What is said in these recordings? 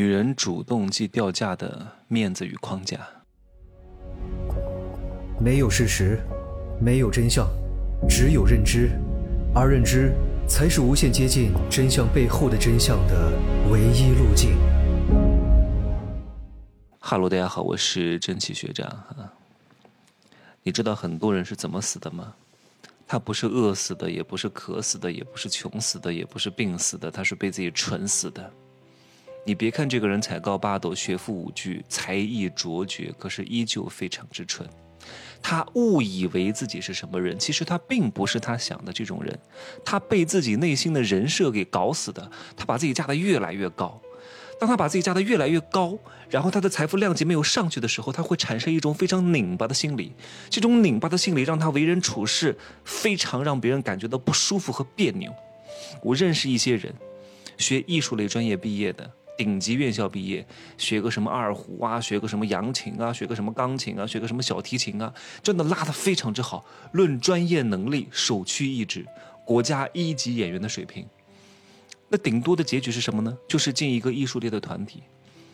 女人主动即掉价的面子与框架。没有事实，没有真相，只有认知，而认知才是无限接近真相背后的真相的唯一路径。哈喽，大家好，我是真奇学长啊。你知道很多人是怎么死的吗？他不是饿死的，也不是渴死的，也不是穷死的，也不是病死的，他是被自己蠢死的。你别看这个人才高八斗、学富五车、才艺卓绝，可是依旧非常之蠢。他误以为自己是什么人，其实他并不是他想的这种人。他被自己内心的人设给搞死的。他把自己架得越来越高。当他把自己架得越来越高，然后他的财富量级没有上去的时候，他会产生一种非常拧巴的心理。这种拧巴的心理让他为人处事非常让别人感觉到不舒服和别扭。我认识一些人，学艺术类专业毕业的。顶级院校毕业，学个什么二胡啊，学个什么扬琴啊，学个什么钢琴啊，学个什么小提琴啊，真的拉得非常之好。论专业能力，首屈一指，国家一级演员的水平。那顶多的结局是什么呢？就是进一个艺术类的团体，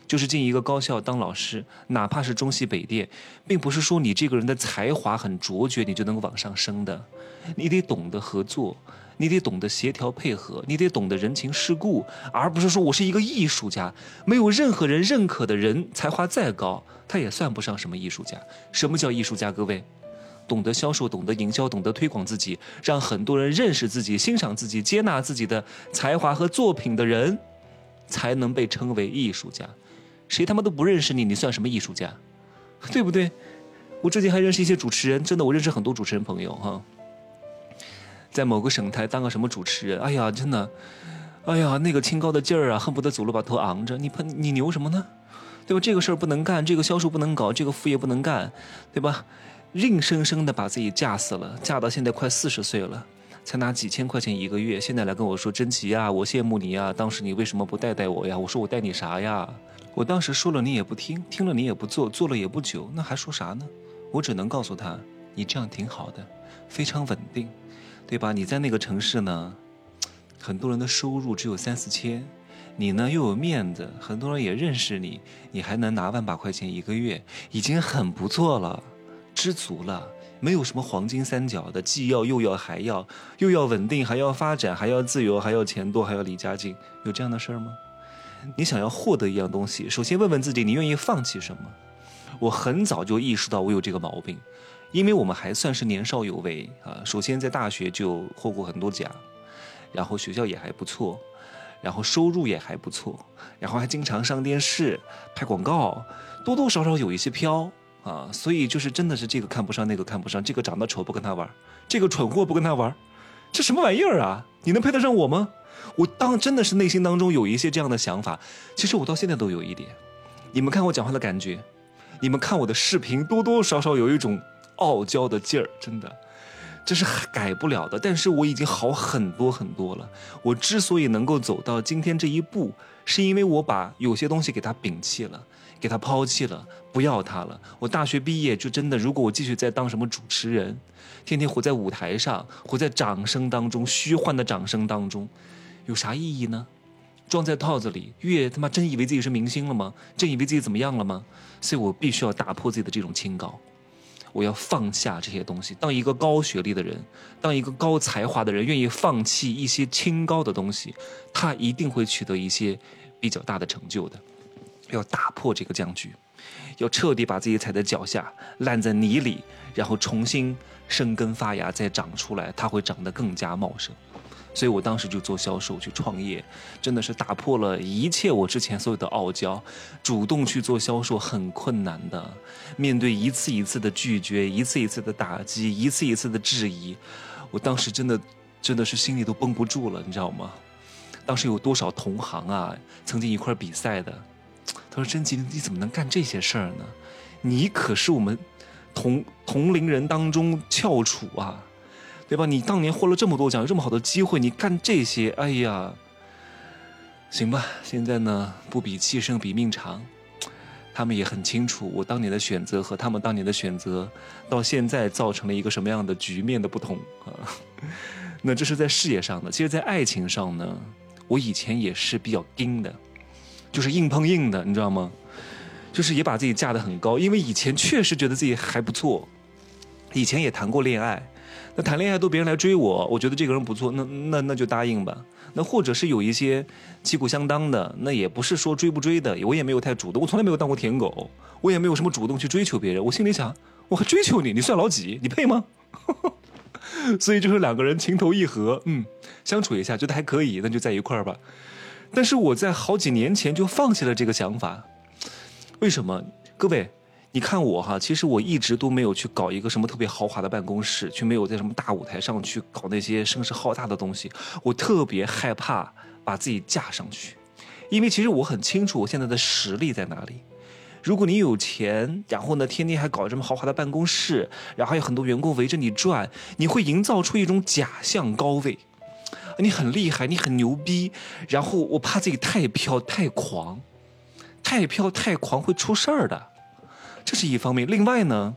就是进一个高校当老师，哪怕是中戏北电，并不是说你这个人的才华很卓绝，你就能往上升的，你得懂得合作。你得懂得协调配合，你得懂得人情世故，而不是说我是一个艺术家，没有任何人认可的人，才华再高，他也算不上什么艺术家。什么叫艺术家？各位，懂得销售，懂得营销，懂得推广自己，让很多人认识自己、欣赏自己、接纳自己的才华和作品的人，才能被称为艺术家。谁他妈都不认识你，你算什么艺术家？对不对？我最近还认识一些主持人，真的，我认识很多主持人朋友哈。在某个省台当个什么主持人？哎呀，真的，哎呀，那个清高的劲儿啊，恨不得走路把头昂着。你喷你牛什么呢？对吧？这个事儿不能干，这个销售不能搞，这个副业不能干，对吧？硬生生的把自己架死了，架到现在快四十岁了，才拿几千块钱一个月。现在来跟我说珍奇呀，我羡慕你呀，当时你为什么不带带我呀？我说我带你啥呀？我当时说了你也不听，听了你也不做，做了也不久，那还说啥呢？我只能告诉他，你这样挺好的，非常稳定。对吧？你在那个城市呢，很多人的收入只有三四千，你呢又有面子，很多人也认识你，你还能拿万把块钱一个月，已经很不错了，知足了，没有什么黄金三角的，既要又要还要，又要稳定，还要发展，还要自由，还要钱多，还要离家近，有这样的事儿吗？你想要获得一样东西，首先问问自己，你愿意放弃什么？我很早就意识到我有这个毛病。因为我们还算是年少有为啊，首先在大学就获过很多奖，然后学校也还不错，然后收入也还不错，然后还经常上电视拍广告，多多少少有一些飘啊，所以就是真的是这个看不上那个看不上，这个长得丑不跟他玩，这个蠢货不跟他玩，这什么玩意儿啊？你能配得上我吗？我当真的是内心当中有一些这样的想法，其实我到现在都有一点。你们看我讲话的感觉，你们看我的视频，多多少少有一种。傲娇的劲儿，真的，这是改不了的。但是我已经好很多很多了。我之所以能够走到今天这一步，是因为我把有些东西给他摒弃了，给他抛弃了，不要他了。我大学毕业就真的，如果我继续再当什么主持人，天天活在舞台上，活在掌声当中，虚幻的掌声当中，有啥意义呢？装在套子里，越他妈真以为自己是明星了吗？真以为自己怎么样了吗？所以我必须要打破自己的这种清高。我要放下这些东西。当一个高学历的人，当一个高才华的人，愿意放弃一些清高的东西，他一定会取得一些比较大的成就的。要打破这个僵局，要彻底把自己踩在脚下，烂在泥里，然后重新生根发芽，再长出来，它会长得更加茂盛。所以我当时就做销售去创业，真的是打破了一切我之前所有的傲娇，主动去做销售很困难的，面对一次一次的拒绝，一次一次的打击，一次一次的质疑，我当时真的真的是心里都绷不住了，你知道吗？当时有多少同行啊，曾经一块比赛的，他说：“甄吉，你怎么能干这些事儿呢？你可是我们同同龄人当中翘楚啊！”对吧？你当年获了这么多奖，有这么好的机会，你干这些，哎呀，行吧。现在呢，不比气盛，比命长。他们也很清楚，我当年的选择和他们当年的选择，到现在造成了一个什么样的局面的不同啊。那这是在事业上的，其实，在爱情上呢，我以前也是比较硬的。就是硬碰硬的，你知道吗？就是也把自己架得很高，因为以前确实觉得自己还不错，以前也谈过恋爱，那谈恋爱都别人来追我，我觉得这个人不错，那那那就答应吧。那或者是有一些旗鼓相当的，那也不是说追不追的，我也没有太主动，我从来没有当过舔狗，我也没有什么主动去追求别人。我心里想，我还追求你，你算老几？你配吗？所以就是两个人情投意合，嗯，相处一下觉得还可以，那就在一块儿吧。但是我在好几年前就放弃了这个想法。为什么？各位，你看我哈，其实我一直都没有去搞一个什么特别豪华的办公室，去没有在什么大舞台上去搞那些声势浩大的东西。我特别害怕把自己架上去，因为其实我很清楚我现在的实力在哪里。如果你有钱，然后呢，天天还搞这么豪华的办公室，然后有很多员工围着你转，你会营造出一种假象高位，你很厉害，你很牛逼，然后我怕自己太飘太狂。太飘太狂会出事儿的，这是一方面。另外呢，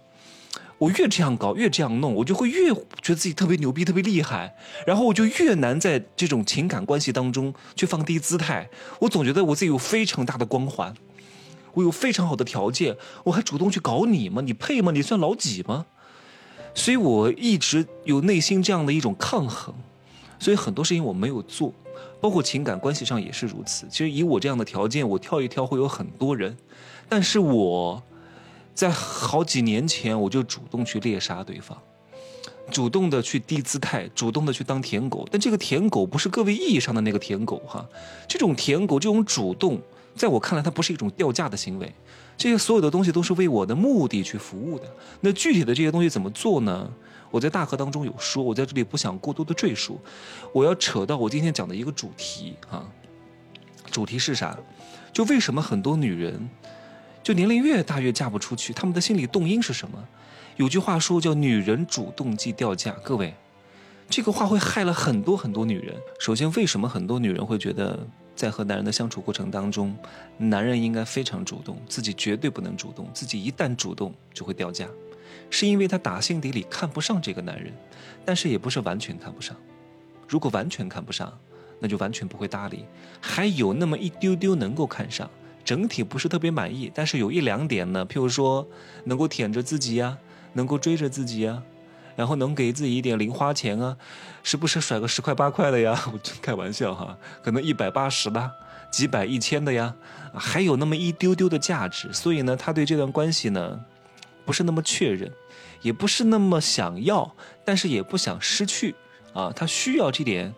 我越这样搞，越这样弄，我就会越觉得自己特别牛逼、特别厉害，然后我就越难在这种情感关系当中去放低姿态。我总觉得我自己有非常大的光环，我有非常好的条件，我还主动去搞你吗？你配吗？你算老几吗？所以我一直有内心这样的一种抗衡，所以很多事情我没有做。包括情感关系上也是如此。其实以我这样的条件，我跳一跳会有很多人，但是我在好几年前我就主动去猎杀对方，主动的去低姿态，主动的去当舔狗。但这个舔狗不是各位意义上的那个舔狗哈，这种舔狗这种主动，在我看来它不是一种掉价的行为，这些所有的东西都是为我的目的去服务的。那具体的这些东西怎么做呢？我在大河当中有说，我在这里不想过多的赘述，我要扯到我今天讲的一个主题啊，主题是啥？就为什么很多女人，就年龄越大越嫁不出去？她们的心理动因是什么？有句话说叫“女人主动即掉价”，各位，这个话会害了很多很多女人。首先，为什么很多女人会觉得在和男人的相处过程当中，男人应该非常主动，自己绝对不能主动，自己一旦主动就会掉价？是因为他打心底里看不上这个男人，但是也不是完全看不上。如果完全看不上，那就完全不会搭理。还有那么一丢丢能够看上，整体不是特别满意，但是有一两点呢，譬如说能够舔着自己呀，能够追着自己呀，然后能给自己一点零花钱啊，时不时甩个十块八块的呀，我开玩笑哈，可能一百八十的，几百一千的呀，还有那么一丢丢的价值，所以呢，他对这段关系呢。不是那么确认，也不是那么想要，但是也不想失去啊，他需要这点。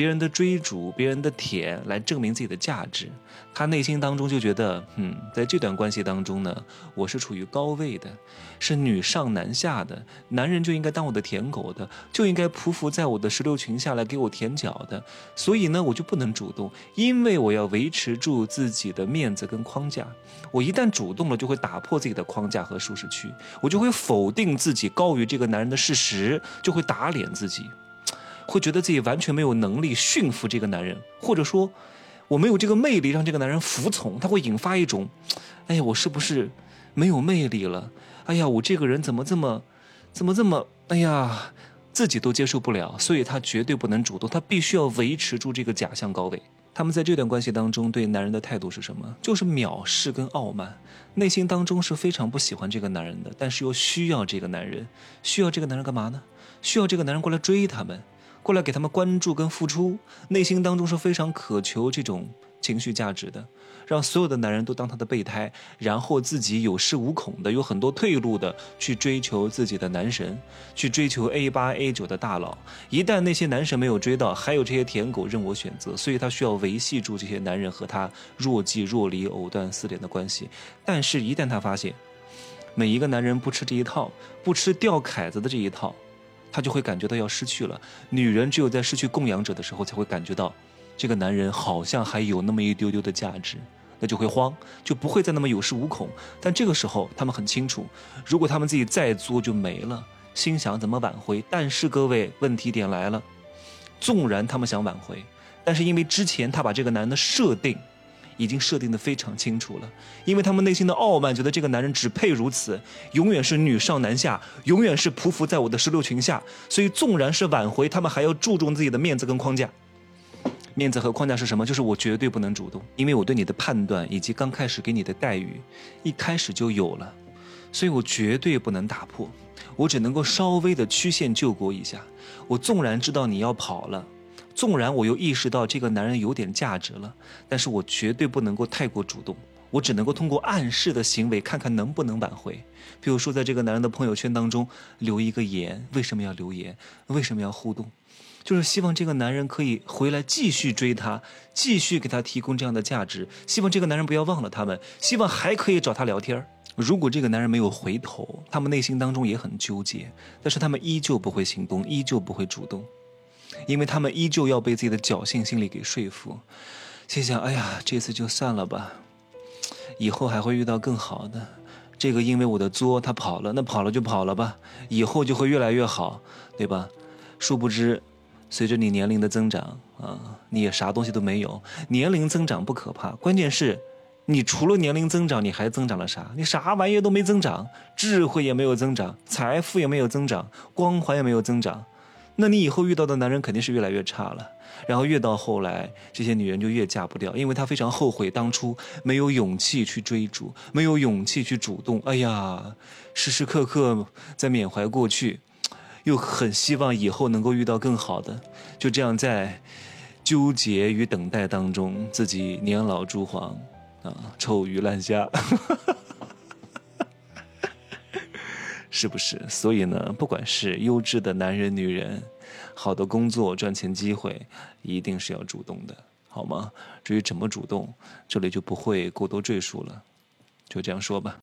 别人的追逐，别人的舔，来证明自己的价值。他内心当中就觉得，嗯，在这段关系当中呢，我是处于高位的，是女上男下的，男人就应该当我的舔狗的，就应该匍匐在我的石榴裙下来给我舔脚的。所以呢，我就不能主动，因为我要维持住自己的面子跟框架。我一旦主动了，就会打破自己的框架和舒适区，我就会否定自己高于这个男人的事实，就会打脸自己。会觉得自己完全没有能力驯服这个男人，或者说我没有这个魅力让这个男人服从，他会引发一种，哎呀，我是不是没有魅力了？哎呀，我这个人怎么这么，怎么这么，哎呀，自己都接受不了，所以他绝对不能主动，他必须要维持住这个假象高位。他们在这段关系当中对男人的态度是什么？就是藐视跟傲慢，内心当中是非常不喜欢这个男人的，但是又需要这个男人，需要这个男人干嘛呢？需要这个男人过来追他们。过来给他们关注跟付出，内心当中是非常渴求这种情绪价值的，让所有的男人都当他的备胎，然后自己有恃无恐的，有很多退路的去追求自己的男神，去追求 A 八 A 九的大佬。一旦那些男神没有追到，还有这些舔狗任我选择，所以他需要维系住这些男人和他若即若离、藕断丝连的关系。但是，一旦他发现每一个男人不吃这一套，不吃掉凯子的这一套。他就会感觉到要失去了。女人只有在失去供养者的时候，才会感觉到，这个男人好像还有那么一丢丢的价值，那就会慌，就不会再那么有恃无恐。但这个时候，他们很清楚，如果他们自己再作就没了，心想怎么挽回？但是各位，问题点来了，纵然他们想挽回，但是因为之前他把这个男的设定。已经设定的非常清楚了，因为他们内心的傲慢，觉得这个男人只配如此，永远是女上男下，永远是匍匐在我的石榴裙下，所以纵然是挽回，他们还要注重自己的面子跟框架。面子和框架是什么？就是我绝对不能主动，因为我对你的判断以及刚开始给你的待遇，一开始就有了，所以我绝对不能打破，我只能够稍微的曲线救国一下。我纵然知道你要跑了，纵然我又意识到这个男人有点价值了，但是我绝对不能够太过主动。我只能够通过暗示的行为，看看能不能挽回。比如说，在这个男人的朋友圈当中留一个言，为什么要留言？为什么要互动？就是希望这个男人可以回来继续追她，继续给她提供这样的价值。希望这个男人不要忘了他们，希望还可以找他聊天如果这个男人没有回头，他们内心当中也很纠结，但是他们依旧不会行动，依旧不会主动，因为他们依旧要被自己的侥幸心理给说服，心想：哎呀，这次就算了吧。以后还会遇到更好的，这个因为我的作他跑了，那跑了就跑了吧，以后就会越来越好，对吧？殊不知，随着你年龄的增长啊，你也啥东西都没有。年龄增长不可怕，关键是，你除了年龄增长，你还增长了啥？你啥玩意都没增长，智慧也没有增长，财富也没有增长，光环也没有增长。那你以后遇到的男人肯定是越来越差了，然后越到后来，这些女人就越嫁不掉，因为她非常后悔当初没有勇气去追逐，没有勇气去主动。哎呀，时时刻刻在缅怀过去，又很希望以后能够遇到更好的，就这样在纠结与等待当中，自己年老珠黄，啊，臭鱼烂虾。是不是？所以呢，不管是优质的男人、女人，好的工作、赚钱机会，一定是要主动的，好吗？至于怎么主动，这里就不会过多赘述了，就这样说吧。